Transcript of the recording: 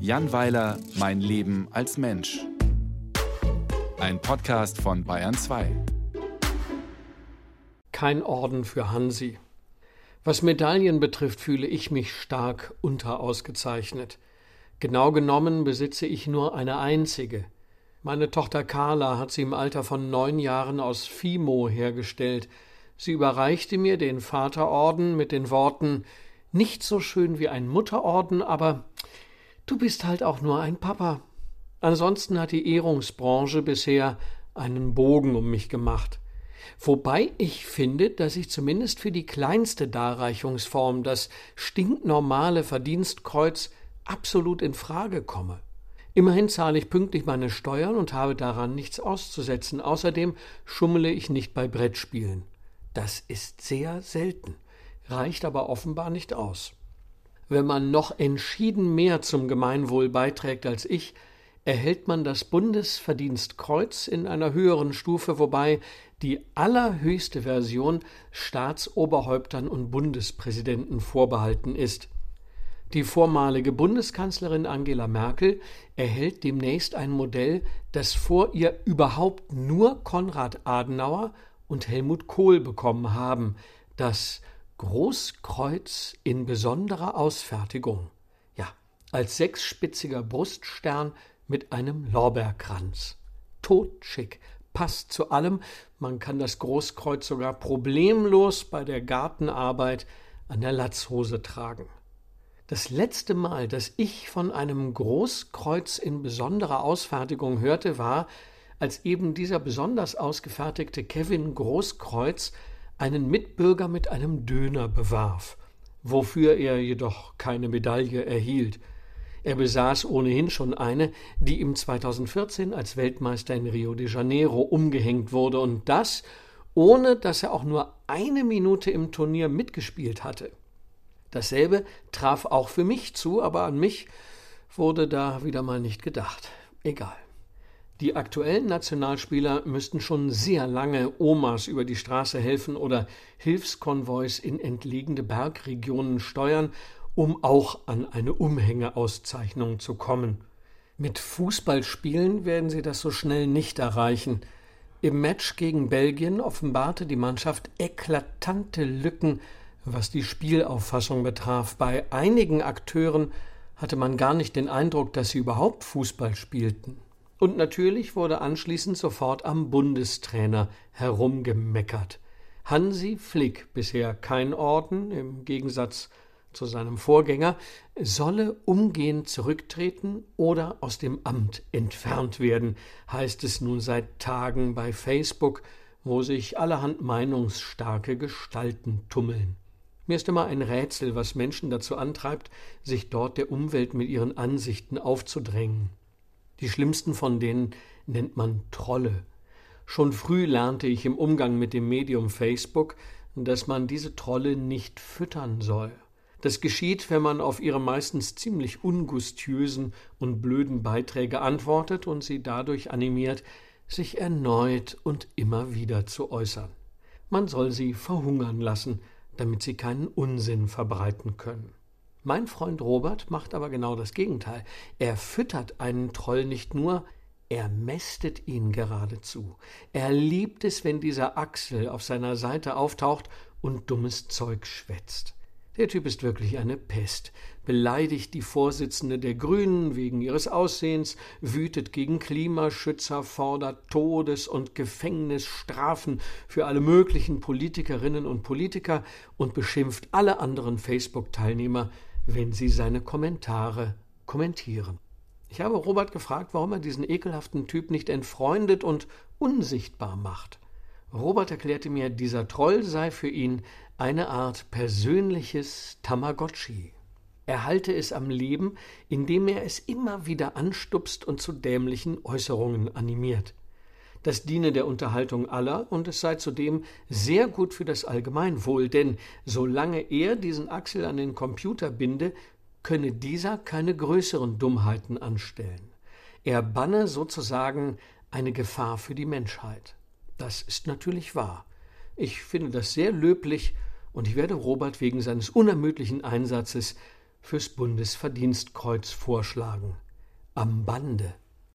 Jan Weiler, Mein Leben als Mensch. Ein Podcast von Bayern 2. Kein Orden für Hansi. Was Medaillen betrifft, fühle ich mich stark unterausgezeichnet. Genau genommen besitze ich nur eine einzige. Meine Tochter Carla hat sie im Alter von neun Jahren aus Fimo hergestellt. Sie überreichte mir den Vaterorden mit den Worten Nicht so schön wie ein Mutterorden, aber du bist halt auch nur ein Papa. Ansonsten hat die Ehrungsbranche bisher einen Bogen um mich gemacht. Wobei ich finde, dass ich zumindest für die kleinste Darreichungsform, das stinknormale Verdienstkreuz, absolut in Frage komme. Immerhin zahle ich pünktlich meine Steuern und habe daran nichts auszusetzen. Außerdem schummele ich nicht bei Brettspielen. Das ist sehr selten, reicht aber offenbar nicht aus. Wenn man noch entschieden mehr zum Gemeinwohl beiträgt als ich, erhält man das Bundesverdienstkreuz in einer höheren Stufe, wobei die allerhöchste Version Staatsoberhäuptern und Bundespräsidenten vorbehalten ist. Die vormalige Bundeskanzlerin Angela Merkel erhält demnächst ein Modell, das vor ihr überhaupt nur Konrad Adenauer und Helmut Kohl bekommen haben, das Großkreuz in besonderer Ausfertigung. Ja, als sechsspitziger Bruststern mit einem Lorbeerkranz. Totschick, passt zu allem, man kann das Großkreuz sogar problemlos bei der Gartenarbeit an der Latzhose tragen. Das letzte Mal, dass ich von einem Großkreuz in besonderer Ausfertigung hörte, war, als eben dieser besonders ausgefertigte Kevin Großkreuz einen Mitbürger mit einem Döner bewarf, wofür er jedoch keine Medaille erhielt. Er besaß ohnehin schon eine, die ihm 2014 als Weltmeister in Rio de Janeiro umgehängt wurde, und das ohne dass er auch nur eine Minute im Turnier mitgespielt hatte. Dasselbe traf auch für mich zu, aber an mich wurde da wieder mal nicht gedacht. Egal. Die aktuellen Nationalspieler müssten schon sehr lange Omas über die Straße helfen oder Hilfskonvois in entlegene Bergregionen steuern, um auch an eine Umhängeauszeichnung zu kommen. Mit Fußballspielen werden sie das so schnell nicht erreichen. Im Match gegen Belgien offenbarte die Mannschaft eklatante Lücken was die Spielauffassung betraf, bei einigen Akteuren hatte man gar nicht den Eindruck, dass sie überhaupt Fußball spielten. Und natürlich wurde anschließend sofort am Bundestrainer herumgemeckert. Hansi Flick, bisher kein Orden, im Gegensatz zu seinem Vorgänger, solle umgehend zurücktreten oder aus dem Amt entfernt werden, heißt es nun seit Tagen bei Facebook, wo sich allerhand meinungsstarke Gestalten tummeln. Mir ist immer ein Rätsel, was Menschen dazu antreibt, sich dort der Umwelt mit ihren Ansichten aufzudrängen. Die schlimmsten von denen nennt man Trolle. Schon früh lernte ich im Umgang mit dem Medium Facebook, dass man diese Trolle nicht füttern soll. Das geschieht, wenn man auf ihre meistens ziemlich ungustiösen und blöden Beiträge antwortet und sie dadurch animiert, sich erneut und immer wieder zu äußern. Man soll sie verhungern lassen, damit sie keinen Unsinn verbreiten können. Mein Freund Robert macht aber genau das Gegenteil. Er füttert einen Troll nicht nur, er mästet ihn geradezu. Er liebt es, wenn dieser Axel auf seiner Seite auftaucht und dummes Zeug schwätzt. Der Typ ist wirklich eine Pest, beleidigt die Vorsitzende der Grünen wegen ihres Aussehens, wütet gegen Klimaschützer, fordert Todes- und Gefängnisstrafen für alle möglichen Politikerinnen und Politiker und beschimpft alle anderen Facebook-Teilnehmer, wenn sie seine Kommentare kommentieren. Ich habe Robert gefragt, warum er diesen ekelhaften Typ nicht entfreundet und unsichtbar macht. Robert erklärte mir, dieser Troll sei für ihn eine Art persönliches Tamagotchi. Er halte es am Leben, indem er es immer wieder anstupst und zu dämlichen Äußerungen animiert. Das diene der Unterhaltung aller und es sei zudem sehr gut für das Allgemeinwohl, denn solange er diesen Axel an den Computer binde, könne dieser keine größeren Dummheiten anstellen. Er banne sozusagen eine Gefahr für die Menschheit. Das ist natürlich wahr. Ich finde das sehr löblich und ich werde Robert wegen seines unermüdlichen Einsatzes fürs Bundesverdienstkreuz vorschlagen. Am Bande.